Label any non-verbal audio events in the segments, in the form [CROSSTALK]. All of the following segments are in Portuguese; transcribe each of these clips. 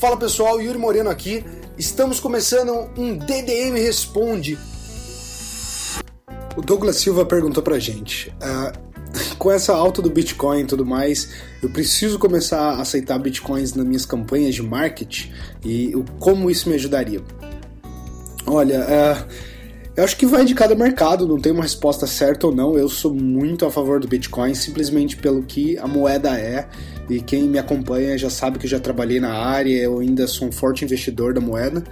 Fala pessoal, Yuri Moreno aqui. Estamos começando um DDM Responde. O Douglas Silva perguntou pra gente: uh, [LAUGHS] com essa alta do Bitcoin e tudo mais, eu preciso começar a aceitar Bitcoins nas minhas campanhas de marketing e como isso me ajudaria? Olha, uh, eu acho que vai de cada mercado, não tem uma resposta certa ou não. Eu sou muito a favor do Bitcoin simplesmente pelo que a moeda é e quem me acompanha já sabe que eu já trabalhei na área, eu ainda sou um forte investidor da moeda.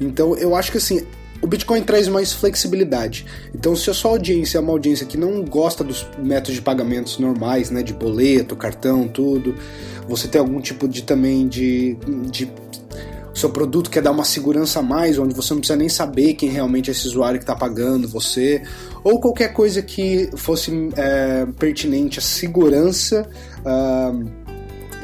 Então eu acho que assim, o Bitcoin traz mais flexibilidade. Então, se a sua audiência é uma audiência que não gosta dos métodos de pagamentos normais, né, de boleto, cartão, tudo, você tem algum tipo de também de, de seu produto quer dar uma segurança a mais, onde você não precisa nem saber quem realmente é esse usuário que está pagando você, ou qualquer coisa que fosse é, pertinente à segurança. Uh,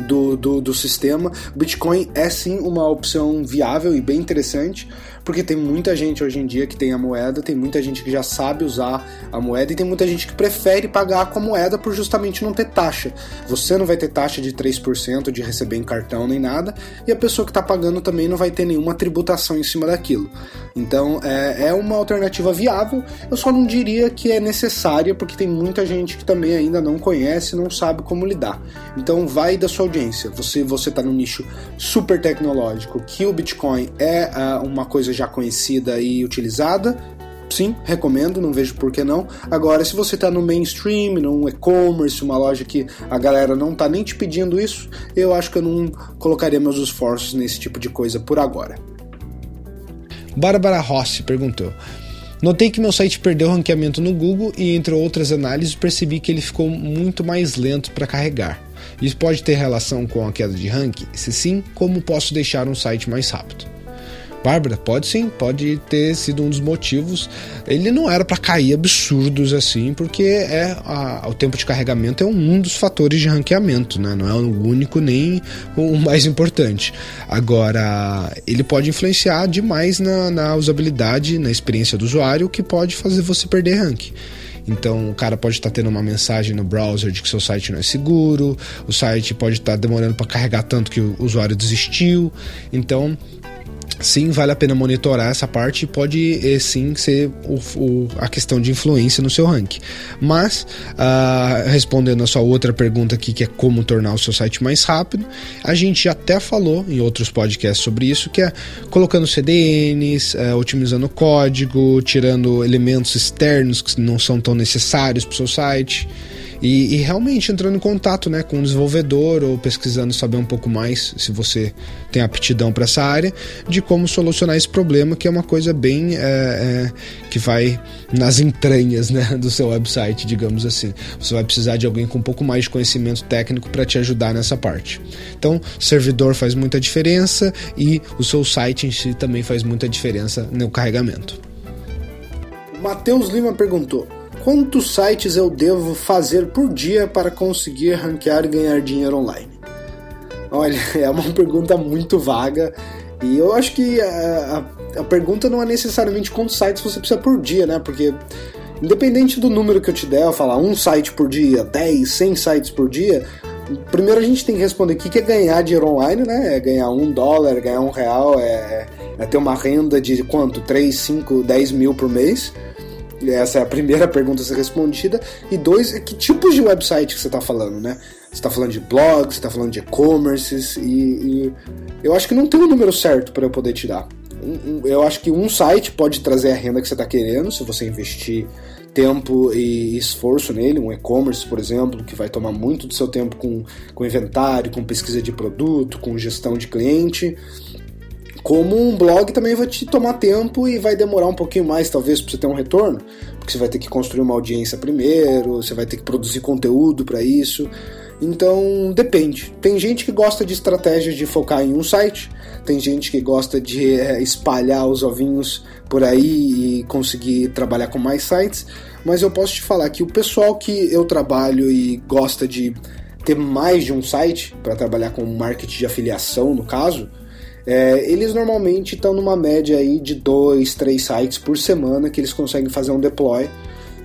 do, do, do sistema, Bitcoin é sim uma opção viável e bem interessante, porque tem muita gente hoje em dia que tem a moeda, tem muita gente que já sabe usar a moeda e tem muita gente que prefere pagar com a moeda por justamente não ter taxa. Você não vai ter taxa de 3% de receber em cartão nem nada, e a pessoa que está pagando também não vai ter nenhuma tributação em cima daquilo. Então é, é uma alternativa viável, eu só não diria que é necessária, porque tem muita gente que também ainda não conhece, não sabe como lidar. Então vai da sua audiência. Você você está no nicho super tecnológico, que o Bitcoin é uh, uma coisa já conhecida e utilizada, sim, recomendo, não vejo por que não. Agora, se você está no mainstream, num e-commerce, uma loja que a galera não está nem te pedindo isso, eu acho que eu não colocaria meus esforços nesse tipo de coisa por agora. Bárbara Rossi perguntou. Notei que meu site perdeu ranqueamento no Google e, entre outras análises, percebi que ele ficou muito mais lento para carregar. Isso pode ter relação com a queda de ranking? Se sim, como posso deixar um site mais rápido? Bárbara, pode sim, pode ter sido um dos motivos. Ele não era para cair absurdos assim, porque é a, o tempo de carregamento é um dos fatores de ranqueamento, né? Não é o único nem o mais importante. Agora, ele pode influenciar demais na, na usabilidade, na experiência do usuário, que pode fazer você perder ranking. Então o cara pode estar tá tendo uma mensagem no browser de que seu site não é seguro, o site pode estar tá demorando para carregar tanto que o usuário desistiu. Então sim, vale a pena monitorar essa parte e pode eh, sim ser o, o, a questão de influência no seu ranking. Mas, uh, respondendo a sua outra pergunta aqui, que é como tornar o seu site mais rápido, a gente até falou em outros podcasts sobre isso, que é colocando CDNs, uh, eh, otimizando o código, tirando elementos externos que não são tão necessários para o seu site. E, e, realmente entrando em contato né, com o desenvolvedor ou pesquisando saber um pouco mais, se você tem aptidão para essa área, de como solucionar esse problema, que é uma coisa bem é, é, que vai nas entranhas né, do seu website, digamos assim. Você vai precisar de alguém com um pouco mais de conhecimento técnico para te ajudar nessa parte. Então, servidor faz muita diferença e o seu site em si também faz muita diferença no carregamento. Matheus Lima perguntou: Quantos sites eu devo fazer por dia para conseguir ranquear e ganhar dinheiro online? Olha, [LAUGHS] é uma pergunta muito vaga e eu acho que a, a, pergunta não é necessariamente quantos sites você precisa por dia, né? Porque independente do número que eu te der, eu falar um site por dia, 10, 100 sites por dia, primeiro a gente tem que responder o que é ganhar dinheiro online, né? É ganhar um dólar, ganhar um real, é, é ter uma renda de quanto? 3, 5, 10 mil por mês. Essa é a primeira [LAUGHS] pergunta a ser respondida. E dois, é que tipos de website que você está falando, né? Você está falando de blogs, você está falando de e-commerces, e, e, eu acho que não tem um número certo para eu poder te dar. Eu acho que um site pode trazer a renda que você está querendo, se você investir tempo e esforço nele, um e-commerce, por exemplo, que vai tomar muito do seu tempo com, com inventário, com pesquisa de produto, com gestão de cliente. Como um blog também vai te tomar tempo e vai demorar um pouquinho mais, talvez, para você ter um retorno, porque você vai ter que construir uma audiência primeiro, você vai ter que produzir conteúdo para isso. Então depende. Tem gente que gosta de estratégias de focar em um site, tem gente que gosta de é, espalhar os ovinhos por aí e conseguir trabalhar com mais sites. Mas eu posso te falar que o pessoal que eu trabalho e gosta de ter mais de um site para trabalhar com marketing de afiliação, no caso, é, eles normalmente estão numa média aí de dois, três sites por semana que eles conseguem fazer um deploy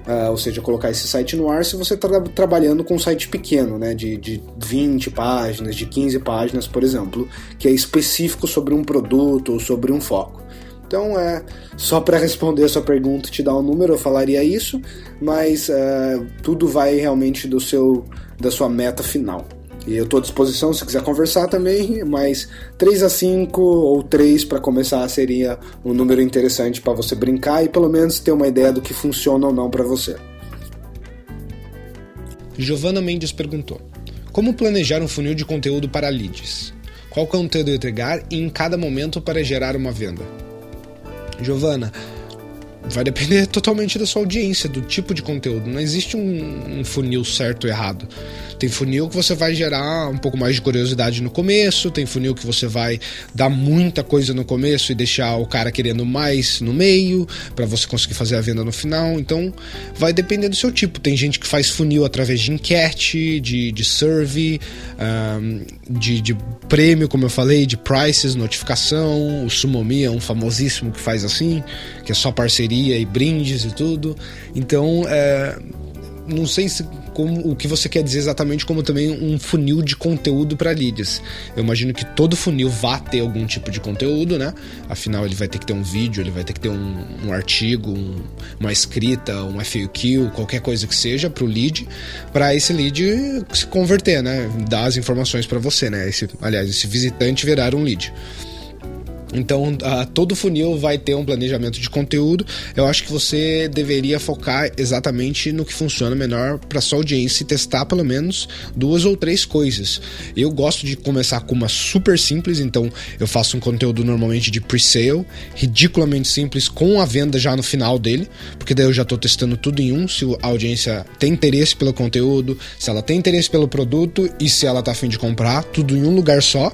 Uh, ou seja, colocar esse site no ar se você está trabalhando com um site pequeno, né, de, de 20 páginas, de 15 páginas, por exemplo, que é específico sobre um produto ou sobre um foco. Então, é só para responder a sua pergunta, te dar um número, eu falaria isso, mas uh, tudo vai realmente do seu da sua meta final. E eu estou à disposição se quiser conversar também, mas 3 a 5 ou 3 para começar seria um número interessante para você brincar e pelo menos ter uma ideia do que funciona ou não para você. Giovana Mendes perguntou: Como planejar um funil de conteúdo para leads? Qual conteúdo entregar e em cada momento para gerar uma venda? Giovana, vai depender totalmente da sua audiência, do tipo de conteúdo. Não existe um, um funil certo ou errado. Tem funil que você vai gerar um pouco mais de curiosidade no começo, tem funil que você vai dar muita coisa no começo e deixar o cara querendo mais no meio, para você conseguir fazer a venda no final. Então, vai depender do seu tipo. Tem gente que faz funil através de enquete, de, de survey, um, de, de prêmio, como eu falei, de prices, notificação. O Sumomi é um famosíssimo que faz assim, que é só parceria e brindes e tudo. Então, é, não sei se como, o que você quer dizer exatamente como também um funil de conteúdo para leads. Eu imagino que todo funil vá ter algum tipo de conteúdo, né? Afinal, ele vai ter que ter um vídeo, ele vai ter que ter um, um artigo, um, uma escrita, um FAQ, qualquer coisa que seja para o lead, para esse lead se converter, né? Dar as informações para você, né? Esse, aliás, esse visitante virar um lead. Então, uh, todo funil vai ter um planejamento de conteúdo. Eu acho que você deveria focar exatamente no que funciona melhor para sua audiência e testar pelo menos duas ou três coisas. Eu gosto de começar com uma super simples, então eu faço um conteúdo normalmente de pre-sale, ridiculamente simples, com a venda já no final dele, porque daí eu já estou testando tudo em um. Se a audiência tem interesse pelo conteúdo, se ela tem interesse pelo produto e se ela está afim de comprar, tudo em um lugar só.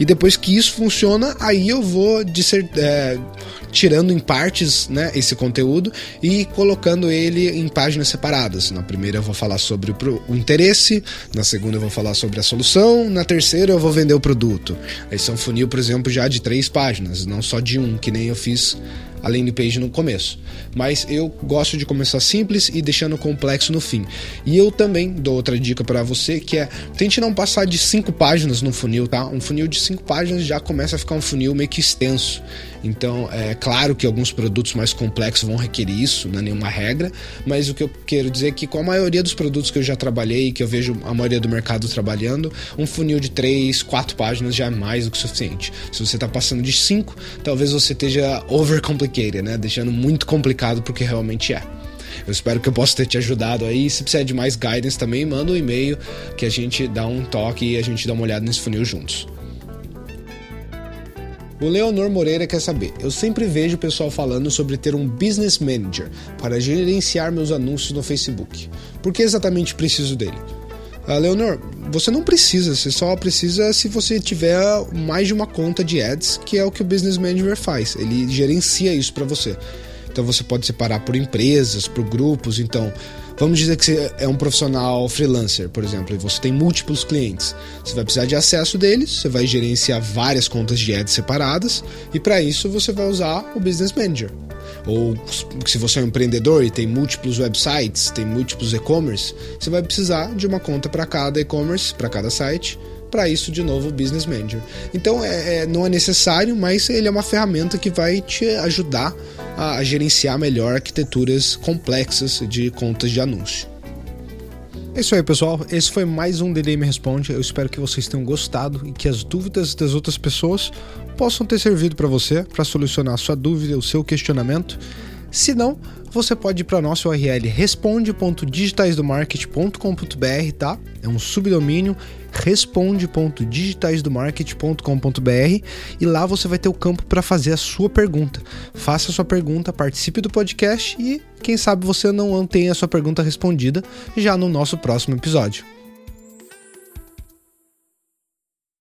E depois que isso funciona, aí eu vou vou ser é, tirando em partes né, esse conteúdo e colocando ele em páginas separadas. Na primeira eu vou falar sobre o interesse, na segunda eu vou falar sobre a solução, na terceira eu vou vender o produto. Esse é um funil, por exemplo, já de três páginas, não só de um, que nem eu fiz a landing page no começo. Mas eu gosto de começar simples e deixando complexo no fim. E eu também dou outra dica para você que é tente não passar de cinco páginas no funil, tá? Um funil de cinco páginas já começa a ficar um funil meio que extenso. Então, é claro que alguns produtos mais complexos vão requerer isso, não é nenhuma regra, mas o que eu quero dizer é que com a maioria dos produtos que eu já trabalhei, que eu vejo a maioria do mercado trabalhando, um funil de 3, 4 páginas já é mais do que suficiente. Se você está passando de 5, talvez você esteja overcomplicated, né? Deixando muito complicado porque realmente é. Eu espero que eu possa ter te ajudado aí. Se precisar de mais guidance também, manda um e-mail que a gente dá um toque e a gente dá uma olhada nesse funil juntos. O Leonor Moreira quer saber: eu sempre vejo o pessoal falando sobre ter um business manager para gerenciar meus anúncios no Facebook. Por que exatamente preciso dele? Uh, Leonor, você não precisa, você só precisa se você tiver mais de uma conta de ads, que é o que o Business Manager faz. Ele gerencia isso para você. Então você pode separar por empresas, por grupos. Então, Vamos dizer que você é um profissional freelancer, por exemplo, e você tem múltiplos clientes. Você vai precisar de acesso deles, você vai gerenciar várias contas de ads separadas, e para isso você vai usar o Business Manager. Ou se você é um empreendedor e tem múltiplos websites, tem múltiplos e-commerce, você vai precisar de uma conta para cada e-commerce, para cada site, para isso de novo o Business Manager. Então é, é, não é necessário, mas ele é uma ferramenta que vai te ajudar a, a gerenciar melhor arquiteturas complexas de contas de anúncio. É isso aí, pessoal. Esse foi mais um DDM Responde. Eu espero que vocês tenham gostado e que as dúvidas das outras pessoas possam ter servido para você, para solucionar a sua dúvida, o seu questionamento. Se não, você pode ir para nosso URL responde.digitaisdomarket.com.br, tá? É um subdomínio responde.digitaisdomarket.com.br e lá você vai ter o campo para fazer a sua pergunta. Faça a sua pergunta, participe do podcast e quem sabe você não tenha a sua pergunta respondida já no nosso próximo episódio.